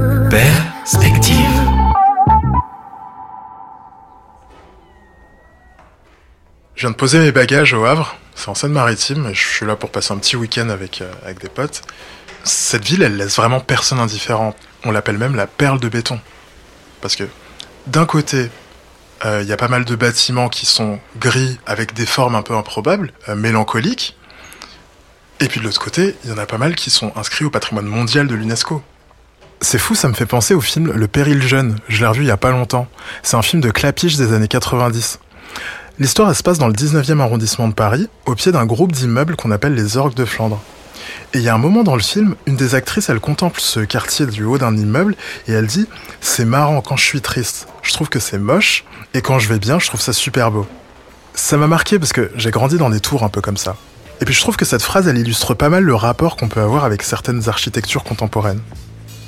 Perspective. Je viens de poser mes bagages au Havre, c'est en Seine-Maritime, et je suis là pour passer un petit week-end avec, euh, avec des potes. Cette ville, elle laisse vraiment personne indifférent. On l'appelle même la perle de béton. Parce que d'un côté, euh, il y a pas mal de bâtiments qui sont gris avec des formes un peu improbables, euh, mélancoliques. Et puis de l'autre côté, il y en a pas mal qui sont inscrits au patrimoine mondial de l'UNESCO. C'est fou, ça me fait penser au film Le Péril Jeune. Je l'ai revu il y a pas longtemps. C'est un film de Clapiche des années 90. L'histoire, se passe dans le 19e arrondissement de Paris, au pied d'un groupe d'immeubles qu'on appelle les Orgues de Flandre. Et il y a un moment dans le film, une des actrices, elle contemple ce quartier du haut d'un immeuble et elle dit C'est marrant quand je suis triste, je trouve que c'est moche, et quand je vais bien, je trouve ça super beau. Ça m'a marqué parce que j'ai grandi dans des tours un peu comme ça. Et puis je trouve que cette phrase, elle illustre pas mal le rapport qu'on peut avoir avec certaines architectures contemporaines.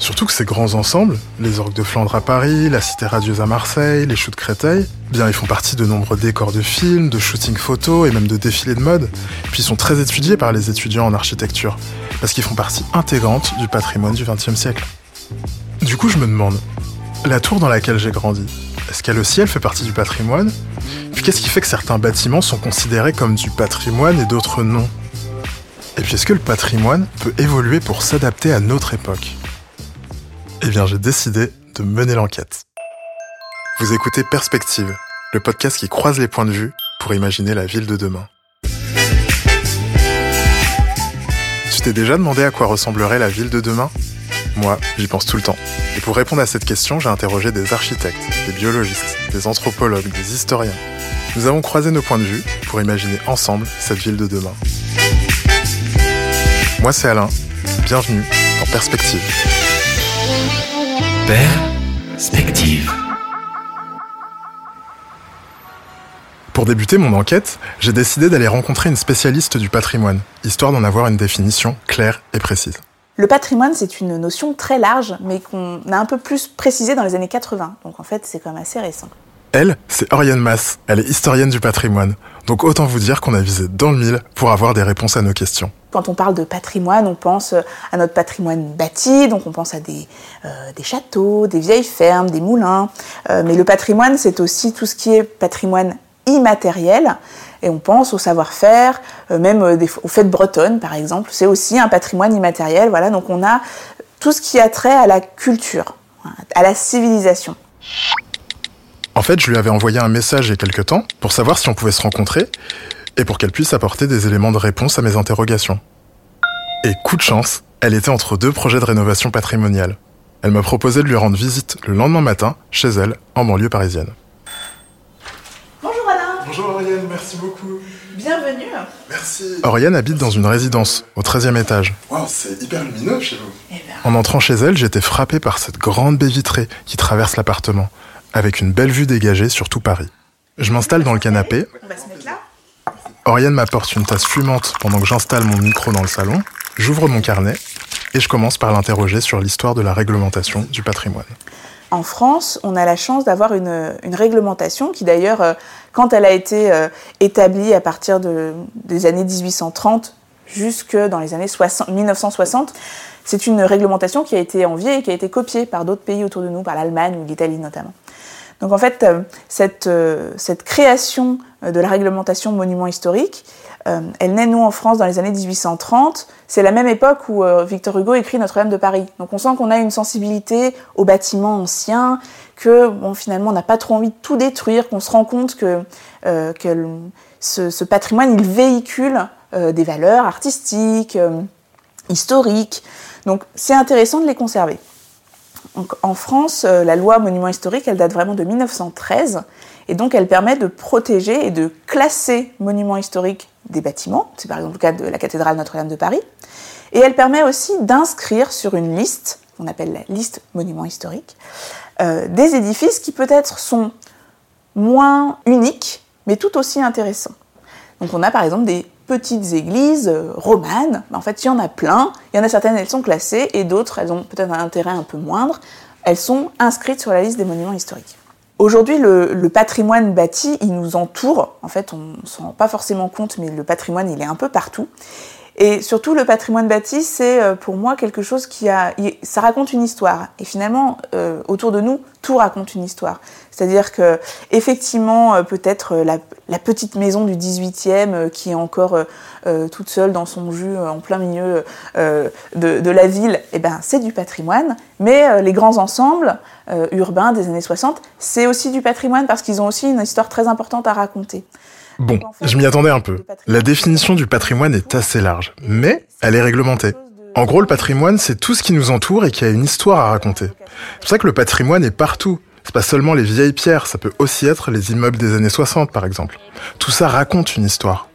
Surtout que ces grands ensembles, les orgues de Flandre à Paris, la Cité radieuse à Marseille, les choux de Créteil, bien ils font partie de nombreux décors de films, de shootings photos et même de défilés de mode. Puis ils sont très étudiés par les étudiants en architecture, parce qu'ils font partie intégrante du patrimoine du XXe siècle. Du coup, je me demande, la tour dans laquelle j'ai grandi, est-ce qu'elle aussi elle fait partie du patrimoine? Puis qu'est-ce qui fait que certains bâtiments sont considérés comme du patrimoine et d'autres non? Et puis est-ce que le patrimoine peut évoluer pour s'adapter à notre époque? Eh bien, j'ai décidé de mener l'enquête. Vous écoutez Perspective, le podcast qui croise les points de vue pour imaginer la ville de demain. Tu t'es déjà demandé à quoi ressemblerait la ville de demain? Moi, j'y pense tout le temps. Et pour répondre à cette question, j'ai interrogé des architectes, des biologistes, des anthropologues, des historiens. Nous avons croisé nos points de vue pour imaginer ensemble cette ville de demain. Moi, c'est Alain. Bienvenue dans Perspective. Perspective. Pour débuter mon enquête, j'ai décidé d'aller rencontrer une spécialiste du patrimoine, histoire d'en avoir une définition claire et précise. Le patrimoine, c'est une notion très large, mais qu'on a un peu plus précisée dans les années 80. Donc en fait, c'est quand même assez récent. Elle, c'est Oriane Mass. Elle est historienne du patrimoine. Donc autant vous dire qu'on a visé dans le mille pour avoir des réponses à nos questions. Quand on parle de patrimoine, on pense à notre patrimoine bâti, donc on pense à des, euh, des châteaux, des vieilles fermes, des moulins. Euh, mais le patrimoine, c'est aussi tout ce qui est patrimoine immatériel. Et on pense au savoir-faire, euh, même euh, aux fêtes bretonnes, par exemple. C'est aussi un patrimoine immatériel. Voilà, donc on a tout ce qui a trait à la culture, à la civilisation. En fait, je lui avais envoyé un message il y a quelques temps pour savoir si on pouvait se rencontrer et pour qu'elle puisse apporter des éléments de réponse à mes interrogations. Et coup de chance, elle était entre deux projets de rénovation patrimoniale. Elle m'a proposé de lui rendre visite le lendemain matin, chez elle, en banlieue parisienne. Bonjour Alain, Bonjour Oriane, merci beaucoup. bienvenue. Merci. Oriane habite dans une résidence, au 13e étage. Waouh, c'est hyper lumineux chez vous. Eh ben, En entrant chez elle, j'étais frappé par cette grande baie vitrée qui traverse l'appartement, avec une belle vue dégagée sur tout Paris. Je m'installe dans le canapé, on va se mettre là. Oriane m'apporte une tasse fumante pendant que j'installe mon micro dans le salon, j'ouvre mon carnet et je commence par l'interroger sur l'histoire de la réglementation du patrimoine. En France, on a la chance d'avoir une, une réglementation qui d'ailleurs, euh, quand elle a été euh, établie à partir de- des années 1830 jusque dans les années 60 1960, c'est une réglementation qui a été enviée et qui a été copiée par d'autres pays autour de nous, par l'Allemagne ou l'Italie notamment. Donc en fait, euh, cette, euh, cette création euh, de la réglementation monument historique, elle naît, nous, en France, dans les années 1830. C'est la même époque où Victor Hugo écrit Notre-Dame de Paris. Donc on sent qu'on a une sensibilité aux bâtiments anciens, que bon, finalement on n'a pas trop envie de tout détruire, qu'on se rend compte que, que ce, patrimoine, il véhicule des valeurs artistiques, historiques. Donc c'est intéressant de les conserver. Donc, en France, euh, la loi monument historique, elle date vraiment de 1913, et donc elle permet de protéger et de classer monuments historiques des bâtiments, c'est par exemple le cas de la cathédrale Notre-Dame de Paris, et elle permet aussi d'inscrire sur une liste, qu'on appelle la liste monuments historiques, euh, des édifices qui peut-être sont moins uniques, mais tout aussi intéressants. Donc on a par exemple des petites églises euh, romanes, en fait il y en a plein, il y en a certaines elles sont classées et d'autres elles ont peut-être un intérêt un peu moindre, elles sont inscrites sur la liste des monuments historiques. Aujourd'hui le, le patrimoine bâti il nous entoure, en fait on ne s'en rend pas forcément compte mais le patrimoine il est un peu partout Et surtout, le patrimoine bâti, c'est euh, pour moi quelque chose qui a. Ça raconte une histoire. Et finalement, euh, autour de nous, tout raconte une histoire. C'est-à-dire que, effectivement, euh, peut-être la, la, petite maison du 18e qui est encore toute seule dans son jus en plein milieu de, de, la ville, eh ben, c'est du patrimoine. Mais les grands ensembles urbains des années 60, c'est aussi du patrimoine parce qu'ils ont aussi une histoire très importante à raconter. Bon, je m'y attendais un peu. La définition du patrimoine est assez large, mais elle est réglementée. En gros, le patrimoine, c'est tout ce qui nous entoure et qui a une histoire à raconter. C'est pour ça que le patrimoine est partout. C'est pas seulement les vieilles pierres, ça peut aussi être les immeubles des années 60, par exemple. Tout ça raconte une histoire.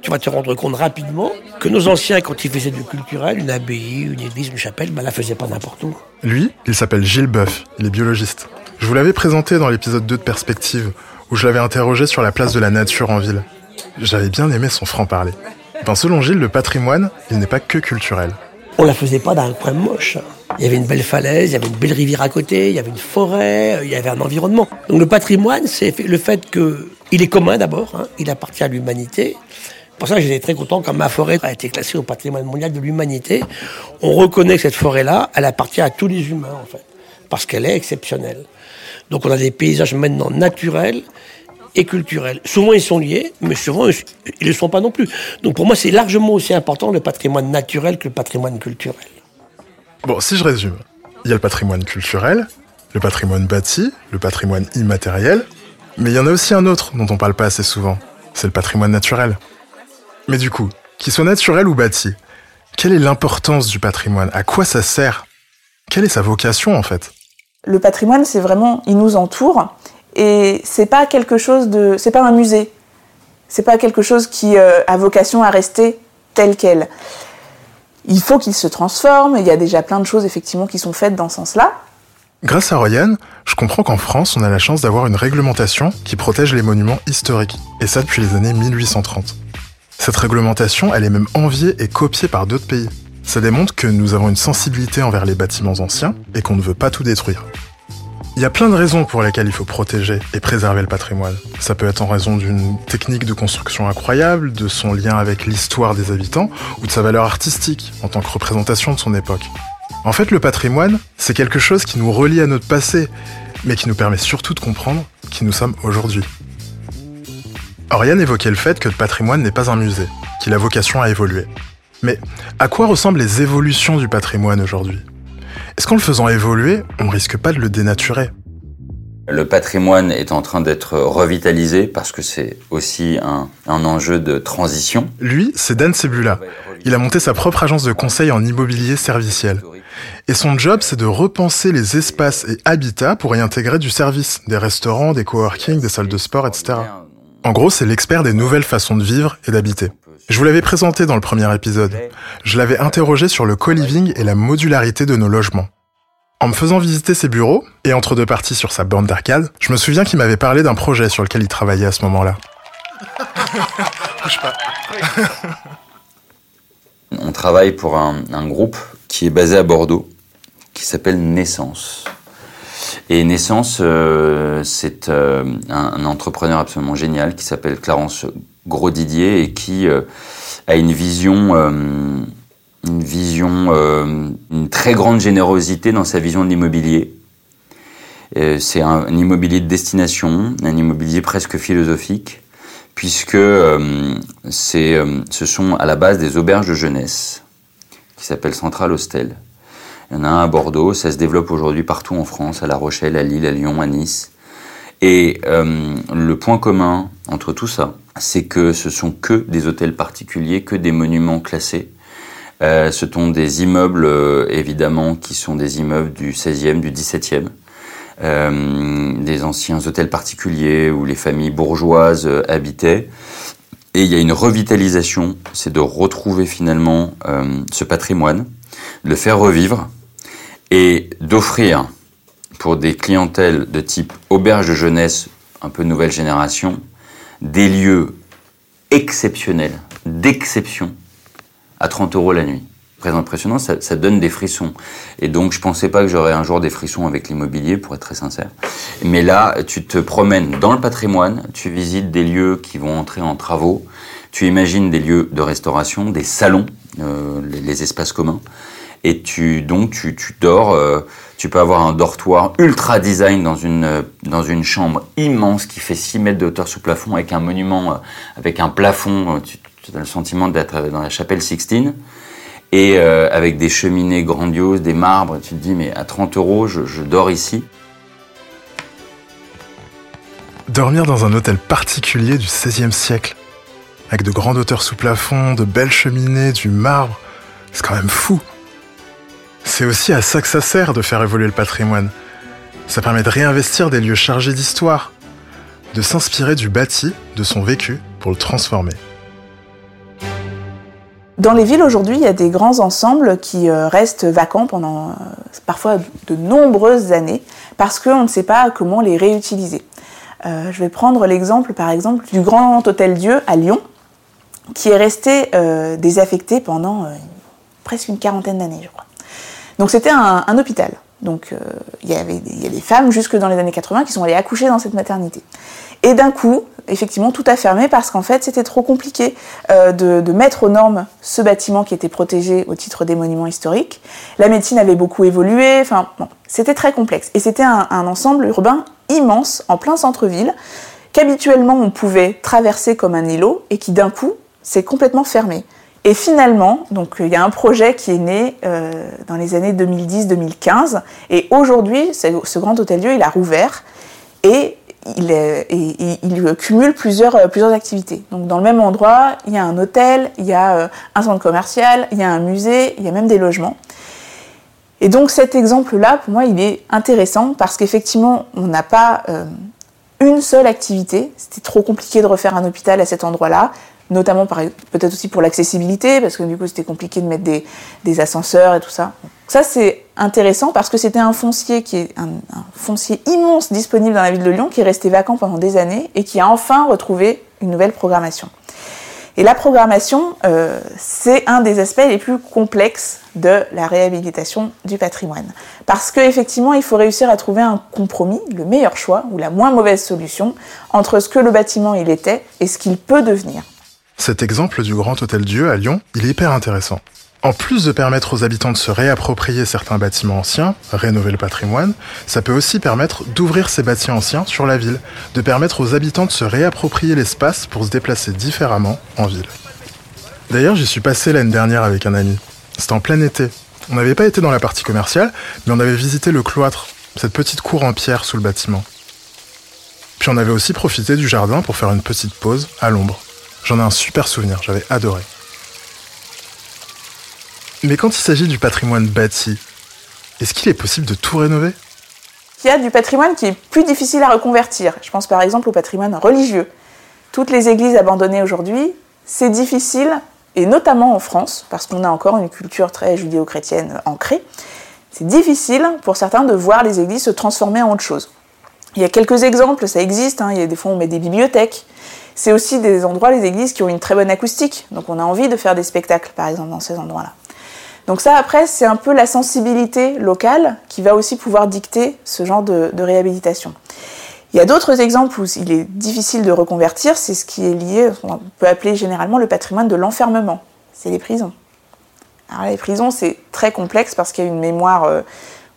Tu vas te rendre compte rapidement que nos anciens, quand ils faisaient du culturel, une abbaye, une église, une chapelle, ben, la faisaient pas n'importe où. Lui, il s'appelle Gilles Boeuf, il est biologiste. Je vous l'avais présenté dans l'épisode 2 de Perspective, où je l'avais interrogé sur la place de la nature en ville. J'avais bien aimé son franc-parler. Ben, selon Gilles, le patrimoine, il n'est pas que culturel. On la faisait pas dans un coin moche. Il y avait une belle falaise, il y avait une belle rivière à côté, il y avait une forêt, il y avait un environnement. Donc le patrimoine, c'est le fait que il est commun d'abord, hein, il appartient à l'humanité. Pour ça, j'étais très content quand ma forêt a été classée au patrimoine mondial de l'humanité. On reconnaît que cette forêt-là, elle appartient à tous les humains, en fait, parce qu'elle est exceptionnelle. Donc on a des paysages maintenant naturels et culturels. Souvent ils sont liés, mais souvent ils ne le sont pas non plus. Donc pour moi c'est largement aussi important le patrimoine naturel que le patrimoine culturel. Bon, si je résume, il y a le patrimoine culturel, le patrimoine bâti, le patrimoine immatériel, mais il y en a aussi un autre dont on parle pas assez souvent, c'est le patrimoine naturel. Mais du coup, qu'il soit naturel ou bâti, quelle est l'importance du patrimoine? À quoi ça sert? Quelle est sa vocation en fait? Le patrimoine, c'est vraiment, il nous entoure et c'est pas quelque chose de, c'est pas un musée, c'est pas quelque chose qui euh, a vocation à rester tel quel. Il faut qu'il se transforme. Il y a déjà plein de choses effectivement qui sont faites dans ce sens-là. Grâce à Royan, je comprends qu'en France, on a la chance d'avoir une réglementation qui protège les monuments historiques, et ça depuis les années 1830. Cette réglementation, elle est même enviée et copiée par d'autres pays. Ça démontre que nous avons une sensibilité envers les bâtiments anciens et qu'on ne veut pas tout détruire. Il y a plein de raisons pour lesquelles il faut protéger et préserver le patrimoine. Ça peut être en raison d'une technique de construction incroyable, de son lien avec l'histoire des habitants ou de sa valeur artistique en tant que représentation de son époque. En fait, le patrimoine, c'est quelque chose qui nous relie à notre passé, mais qui nous permet surtout de comprendre qui nous sommes aujourd'hui. Oriane évoquait le fait que le patrimoine n'est pas un musée, qu'il a vocation à évoluer. Mais à quoi ressemblent les évolutions du patrimoine aujourd'hui? Est-ce qu'en le faisant évoluer, on ne risque pas de le dénaturer? Le patrimoine est en train d'être revitalisé parce que c'est aussi un, enjeu de transition. Lui, c'est Dan Sebula. Il a monté sa propre agence de conseil en immobilier serviciel. Et son job, c'est de repenser les espaces et habitats pour y intégrer du service, des restaurants, des coworking, des salles de sport, etc. En gros, c'est l'expert des nouvelles façons de vivre et d'habiter. Je vous l'avais présenté dans le premier épisode. Je l'avais interrogé sur le co-living et la modularité de nos logements. En me faisant visiter ses bureaux, et entre deux parties sur sa bande d'arcade, je me souviens qu'il m'avait parlé d'un projet sur lequel il travaillait à ce moment-là. On travaille pour un, groupe qui est basé à Bordeaux, qui s'appelle Naissance. Et Naissance, euh, c'est euh, un, entrepreneur absolument génial qui s'appelle Clarence Gros Didier et qui euh, a une vision, euh, une vision, euh, une très grande générosité dans sa vision de l'immobilier. C'est un, immobilier de destination, un immobilier presque philosophique, puisque c'est, ce sont à la base des auberges de jeunesse qui s'appellent Central Hostel. Il y en a un à Bordeaux, ça se développe aujourd'hui partout en France, à La Rochelle, à Lille, à Lyon, à Nice. Et le point commun entre tout ça, c'est que ce sont que des hôtels particuliers, que des monuments classés. Euh, ce sont des immeubles, euh, évidemment, qui sont des immeubles du 16e, du 17e. Euh, des anciens hôtels particuliers où les familles bourgeoises euh, habitaient. Et il y a une revitalisation, c'est de retrouver finalement ce patrimoine, de le faire revivre et d'offrir pour des clientèles de type auberge de jeunesse, un peu nouvelle génération, des lieux exceptionnels, d'exception, à 30 euros la nuit. Très impressionnant, ça, donne des frissons. Et donc, je pensais pas que j'aurais un jour des frissons avec l'immobilier, pour être très sincère. Mais là, tu te promènes dans le patrimoine, tu visites des lieux qui vont entrer en travaux, Tu imagines des lieux de restauration, des salons, euh, les espaces communs, et tu donc tu, tu dors. euh, tu peux avoir un dortoir ultra design dans une euh, chambre immense qui fait 6 mètres de hauteur sous plafond avec un monument euh, avec un plafond. Tu, as le sentiment d'être dans la chapelle Sixtine et avec des cheminées grandioses, des marbres. Tu te dis mais à 30 euros, je, je dors ici. Dormir dans un hôtel particulier du XVIe siècle, avec de grandes hauteurs sous plafond, de belles cheminées, du marbre, c'est quand même fou. C'est aussi à ça que ça sert de faire évoluer le patrimoine. Ça permet de réinvestir des lieux chargés d'histoire, de s'inspirer du bâti, de son vécu, pour le transformer. Dans les villes aujourd'hui, il y a des grands ensembles qui euh, restent vacants pendant euh, parfois de nombreuses années parce qu'on ne sait pas comment les réutiliser. Euh, je vais prendre l'exemple par exemple du Grand Hôtel Dieu à Lyon qui est resté désaffecté pendant presque une quarantaine d'années, je crois. Donc c'était un, hôpital. Donc euh, il y avait a des femmes jusque dans les années 80 qui sont allées accoucher dans cette maternité. Et d'un coup, effectivement, tout a fermé parce qu'en fait, c'était trop compliqué euh, de, mettre aux normes ce bâtiment qui était protégé au titre des monuments historiques. La médecine avait beaucoup évolué, enfin, c'était très complexe. Et c'était un, un ensemble urbain immense, en plein centre-ville, qu'habituellement on pouvait traverser comme un îlot et qui d'un coup s'est complètement fermé. Et finalement, donc il y a un projet qui est né euh, dans les années 2010-2015, et aujourd'hui, ce grand hôtel-dieu, il a rouvert et il, cumule plusieurs, euh, plusieurs activités. Donc dans le même endroit, il y a un hôtel, il y a euh, un centre commercial, il y a un musée, il y a même des logements. Et donc cet exemple-là, pour moi, il est intéressant parce qu'effectivement, on n'a pas une seule activité. C'était trop compliqué de refaire un hôpital à cet endroit-là, notamment peut-être aussi pour l'accessibilité, parce que du coup, c'était compliqué de mettre des, ascenseurs et tout ça. Ça, c'est intéressant parce que c'était un foncier qui est un, un foncier immense disponible dans la ville de Lyon qui est resté vacant pendant des années et qui a enfin retrouvé une nouvelle programmation. Et la programmation, euh, c'est un des aspects les plus complexes de la réhabilitation du patrimoine. Parce qu'effectivement, il faut réussir à trouver un compromis, le meilleur choix ou la moins mauvaise solution entre ce que le bâtiment il était et ce qu'il peut devenir. Cet exemple du Grand Hôtel Dieu à Lyon, il est hyper intéressant. En plus de permettre aux habitants de se réapproprier certains bâtiments anciens, rénover le patrimoine, ça peut aussi permettre d'ouvrir ces bâtiments anciens sur la ville, de permettre aux habitants de se réapproprier l'espace pour se déplacer différemment en ville. D'ailleurs, j'y suis passé l'année dernière avec un ami. C'était en plein été. On n'avait pas été dans la partie commerciale, mais on avait visité le cloître, cette petite cour en pierre sous le bâtiment. Puis on avait aussi profité du jardin pour faire une petite pause à l'ombre. J'en ai un super souvenir, j'avais adoré. Mais quand il s'agit du patrimoine bâti, est-ce qu'il est possible de tout rénover? Il y a du patrimoine qui est plus difficile à reconvertir. Je pense par exemple au patrimoine religieux. Toutes les églises abandonnées aujourd'hui, c'est difficile, et notamment en France, parce qu'on a encore une culture très judéo-chrétienne ancrée, c'est difficile pour certains de voir les églises se transformer en autre chose. Il y a quelques exemples, ça existe, hein. il y a des fois on met des bibliothèques. C'est aussi des endroits, les églises, qui ont une très bonne acoustique, donc on a envie de faire des spectacles, par exemple, dans ces endroits-là. Donc ça, après, c'est un peu la sensibilité locale qui va aussi pouvoir dicter ce genre de, réhabilitation. Il y a d'autres exemples où il est difficile de reconvertir, c'est ce qui est lié, on peut appeler généralement le patrimoine de l'enfermement. C'est les prisons. Alors les prisons, c'est très complexe parce qu'il y a une mémoire, euh,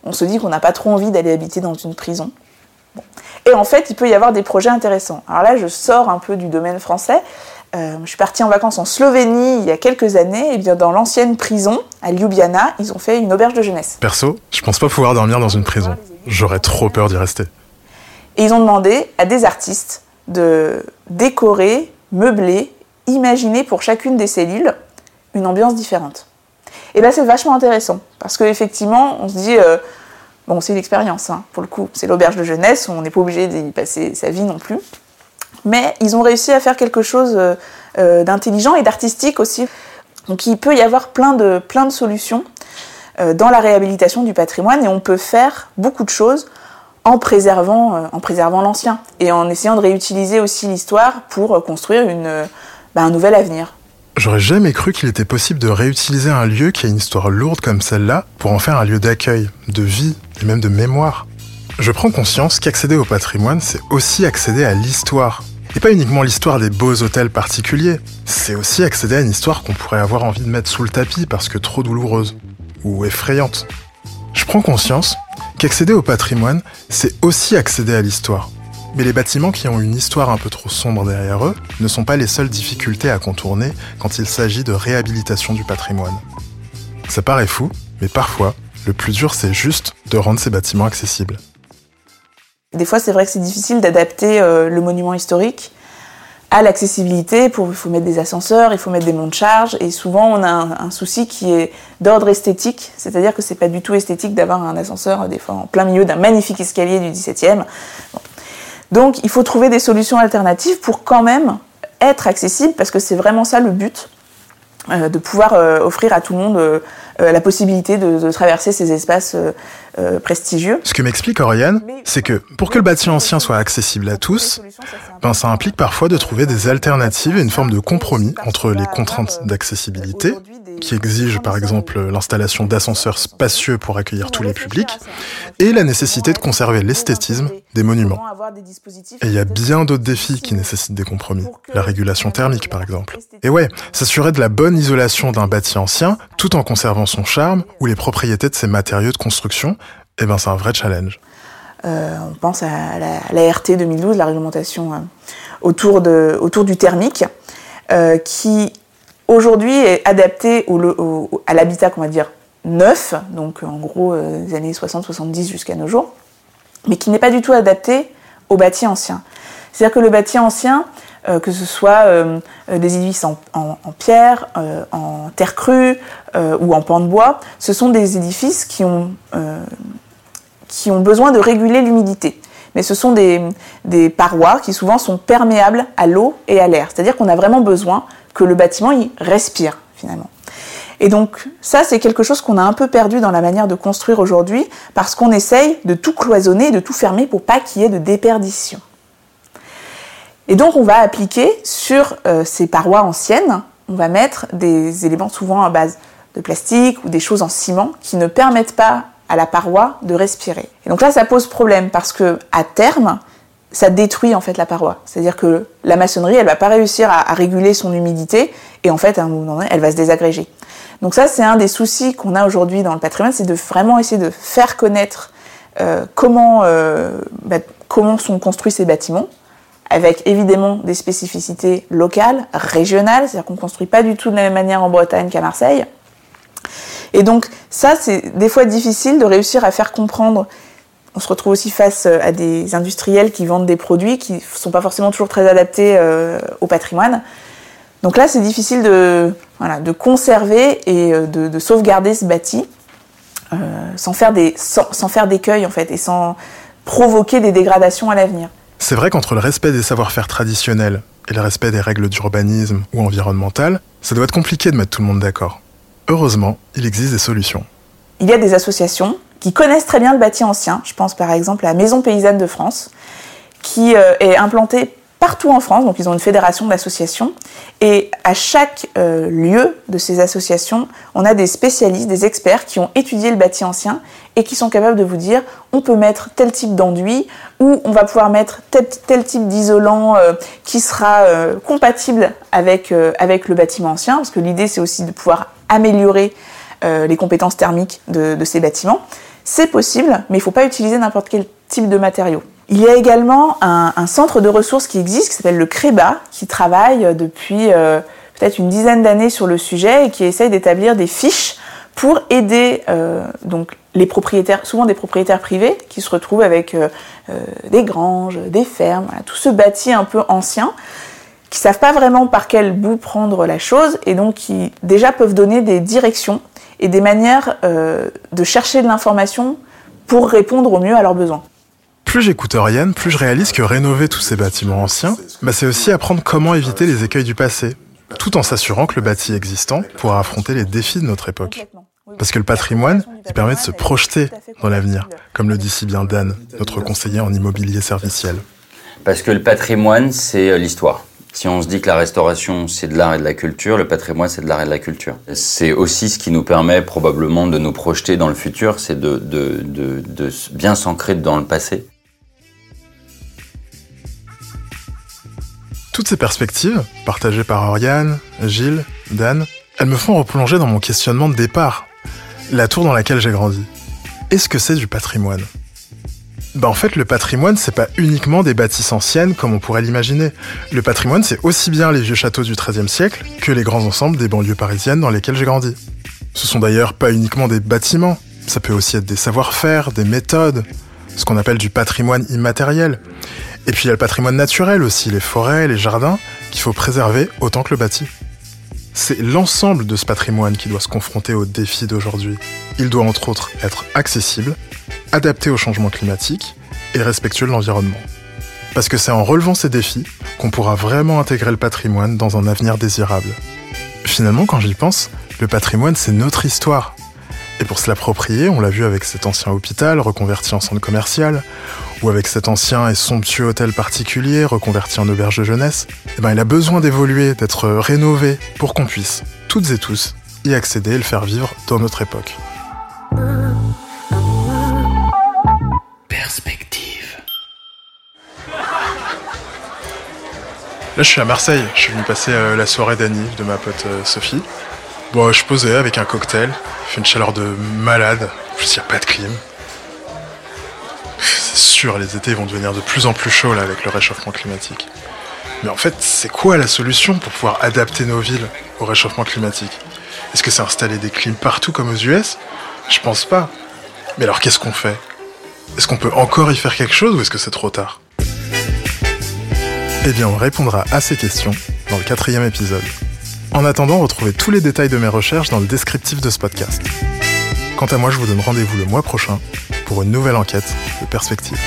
on se dit qu'on n'a pas trop envie d'aller habiter dans une prison. Et en fait, il peut y avoir des projets intéressants. Alors là, je sors un peu du domaine français. Euh, je suis partie en vacances en Slovénie il y a quelques années, et bien dans l'ancienne prison à Ljubljana, ils ont fait une auberge de jeunesse. Perso, je pense pas pouvoir dormir dans une prison. J'aurais trop peur d'y rester. Et ils ont demandé à des artistes de décorer, meubler, imaginer pour chacune des cellules une ambiance différente. Et là, c'est vachement intéressant parce qu'effectivement, on se dit, euh, bon, c'est une expérience, hein, pour le coup, c'est l'auberge de jeunesse, on n'est pas obligé d'y passer sa vie non plus. Mais ils ont réussi à faire quelque chose euh, euh, d'intelligent et d'artistique aussi. Donc il peut y avoir plein de, solutions euh, dans la réhabilitation du patrimoine et on peut faire beaucoup de choses en préservant, en préservant l'ancien et en essayant de réutiliser aussi l'histoire pour construire bah, un nouvel avenir. J'aurais jamais cru qu'il était possible de réutiliser un lieu qui a une histoire lourde comme celle-là pour en faire un lieu d'accueil, de vie et même de mémoire. Je prends conscience qu'accéder au patrimoine, c'est aussi accéder à l'histoire. Et pas uniquement l'histoire des beaux hôtels particuliers, c'est aussi accéder à une histoire qu'on pourrait avoir envie de mettre sous le tapis parce que trop douloureuse ou effrayante. Je prends conscience qu'accéder au patrimoine, c'est aussi accéder à l'histoire. Mais les bâtiments qui ont une histoire un peu trop sombre derrière eux ne sont pas les seules difficultés à contourner quand il s'agit de réhabilitation du patrimoine. Ça paraît fou, mais parfois, le plus dur c'est juste de rendre ces bâtiments accessibles. Des fois, c'est vrai que c'est difficile d'adapter euh, le monument historique à l'accessibilité. Il faut mettre des ascenseurs, il faut mettre des monts de charge, et souvent on a un, souci qui est d'ordre esthétique, c'est-à-dire que c'est pas du tout esthétique d'avoir un ascenseur des fois en plein milieu d'un magnifique escalier du 17e. Donc, il faut trouver des solutions alternatives pour quand même être accessible, parce que c'est vraiment ça le but, euh, de pouvoir euh, offrir à tout le monde la possibilité de, de, traverser ces espaces euh, prestigieux. Ce que m'explique Oriane, c'est que pour que le bâtiment ancien soit accessible à tous, ben ça implique parfois de trouver des alternatives et une forme de compromis entre les contraintes d'accessibilité, qui exigent par exemple l'installation d'ascenseurs spacieux pour accueillir tous les publics, et la nécessité de conserver l'esthétisme des monuments. Et il y a bien d'autres défis qui nécessitent des compromis. La régulation thermique par exemple. Et ouais, s'assurer de la bonne isolation d'un bâti ancien tout en conservant son charme ou les propriétés de ses matériaux de construction eh ben, c'est un vrai challenge. Euh, on pense à la, RT 2012, la réglementation euh, autour, de, autour du thermique, euh, qui aujourd'hui est adaptée au, à l'habitat, qu'on va dire, neuf, donc en gros des années 60-70 jusqu'à nos jours, mais qui n'est pas du tout adapté au bâti ancien. C'est-à-dire que le bâti ancien, que ce soit des édifices en, en pierre, en terre crue ou en pan de bois, ce sont des édifices qui ont qui ont besoin de réguler l'humidité. Mais ce sont des, parois qui souvent sont perméables à l'eau et à l'air. C'est-à-dire qu'on a vraiment besoin que le bâtiment y respire finalement. Et donc ça, c'est quelque chose qu'on a un peu perdu dans la manière de construire aujourd'hui parce qu'on essaye de tout cloisonner, de tout fermer pour pas qu'il y ait de déperdition. Et donc on va appliquer sur euh, ces parois anciennes, on va mettre des éléments souvent à base de plastique ou des choses en ciment qui ne permettent pas à la paroi de respirer. Et donc là, ça pose problème parce que à terme, ça détruit en fait la paroi. C'est-à-dire que la maçonnerie, elle va pas réussir à, réguler son humidité et en fait, à un moment donné, elle va se désagréger. Donc ça, c'est un des soucis qu'on a aujourd'hui dans le patrimoine, c'est de vraiment essayer de faire connaître euh, comment, euh, bah, comment sont construits ces bâtiments, avec évidemment des spécificités locales, régionales, c'est-à-dire qu'on ne construit pas du tout de la même manière en Bretagne qu'à Marseille. Et donc ça, c'est des fois difficile de réussir à faire comprendre. On se retrouve aussi face euh, à des industriels qui vendent des produits qui ne sont pas forcément toujours très adaptés euh, au patrimoine. Donc là, c'est difficile de, voilà, de conserver et euh, de, de sauvegarder ce bâti sans faire des sans, sans faire d'écueil en fait et sans provoquer des dégradations à l'avenir. C'est vrai qu'entre le respect des savoir-faire traditionnels et le respect des règles d'urbanisme ou environnementales, ça doit être compliqué de mettre tout le monde d'accord. Heureusement, il existe des solutions. Il y a des associations qui connaissent très bien le bâti ancien. Je pense par exemple à la Maison Paysanne de France, qui euh, est implantée partout en France, donc ils ont une fédération d'associations, et à chaque euh, lieu de ces associations, on a des spécialistes, des experts qui ont étudié le bâti ancien et qui sont capables de vous dire on peut mettre tel type d'enduit ou on va pouvoir mettre tel, type d'isolant euh, qui sera compatible avec, avec le bâtiment ancien, parce que l'idée c'est aussi de pouvoir améliorer les compétences thermiques de, ces bâtiments. C'est possible, mais il ne faut pas utiliser n'importe quel type de matériaux. Il y a également un, centre de ressources qui existe, qui s'appelle le CREBA, qui travaille depuis euh, peut-être une dizaine d'années sur le sujet et qui essaye d'établir des fiches pour aider euh, donc les propriétaires, souvent des propriétaires privés, qui se retrouvent avec des granges, des fermes, tout ce bâti un peu ancien, qui savent pas vraiment par quel bout prendre la chose et donc qui déjà peuvent donner des directions et des manières euh, de chercher de l'information pour répondre au mieux à leurs besoins. Plus j'écoute Oriane, plus je réalise que rénover tous ces bâtiments anciens, bah c'est aussi apprendre comment éviter les écueils du passé, tout en s'assurant que le bâti existant pourra affronter les défis de notre époque. Parce que le patrimoine, il permet de se projeter dans l'avenir, comme le dit si bien Dan, notre conseiller en immobilier serviciel. Parce que le patrimoine, c'est euh, l'histoire. Si on se dit que la restauration, c'est de l'art et de la culture, le patrimoine, c'est de l'art et de la culture. C'est aussi ce qui nous permet probablement de nous projeter dans le futur, c'est de, bien s'ancrer dans le passé. Toutes ces perspectives, partagées par Oriane, Gilles, Dan, elles me font replonger dans mon questionnement de départ. La tour dans laquelle j'ai grandi. Est-ce que c'est du patrimoine? Bah en fait, le patrimoine, c'est pas uniquement des bâtisses anciennes comme on pourrait l'imaginer. Le patrimoine, c'est aussi bien les vieux châteaux du XIIIe siècle que les grands ensembles des banlieues parisiennes dans lesquelles j'ai grandi. Ce sont d'ailleurs pas uniquement des bâtiments, ça peut aussi être des savoir-faire, des méthodes, ce qu'on appelle du patrimoine immatériel. Et puis il y a le patrimoine naturel aussi, les forêts, les jardins, qu'il faut préserver autant que le bâti. C'est l'ensemble de ce patrimoine qui doit se confronter aux défis d'aujourd'hui. Il doit entre autres être accessible, adapté au changement climatique et respectueux de l'environnement. Parce que c'est en relevant ces défis qu'on pourra vraiment intégrer le patrimoine dans un avenir désirable. Finalement, quand j'y pense, le patrimoine, c'est notre histoire. Et pour se l'approprier, on l'a vu avec cet ancien hôpital reconverti en centre commercial, ou avec cet ancien et somptueux hôtel particulier reconverti en auberge de jeunesse, eh ben, il a besoin d'évoluer, d'être rénové pour qu'on puisse, toutes et tous, y accéder et le faire vivre dans notre époque. Là, je suis à Marseille. Je suis venu passer euh, la soirée d'Annie de ma pote euh, Sophie. Bon, je posais avec un cocktail. Il fait une chaleur de malade. Il n'y a pas de clim. C'est sûr, les étés vont devenir de plus en plus chauds avec le réchauffement climatique. Mais en fait, c'est quoi la solution pour pouvoir adapter nos villes au réchauffement climatique? Est-ce que c'est installer des clims partout comme aux US Je pense pas. Mais alors qu'est-ce qu'on fait? Est-ce qu'on peut encore y faire quelque chose ou est-ce que c'est trop tard? Eh bien, on répondra à ces questions dans le quatrième épisode. En attendant, retrouvez tous les détails de mes recherches dans le descriptif de ce podcast. Quant à moi, je vous donne rendez-vous le mois prochain pour une nouvelle enquête de perspective.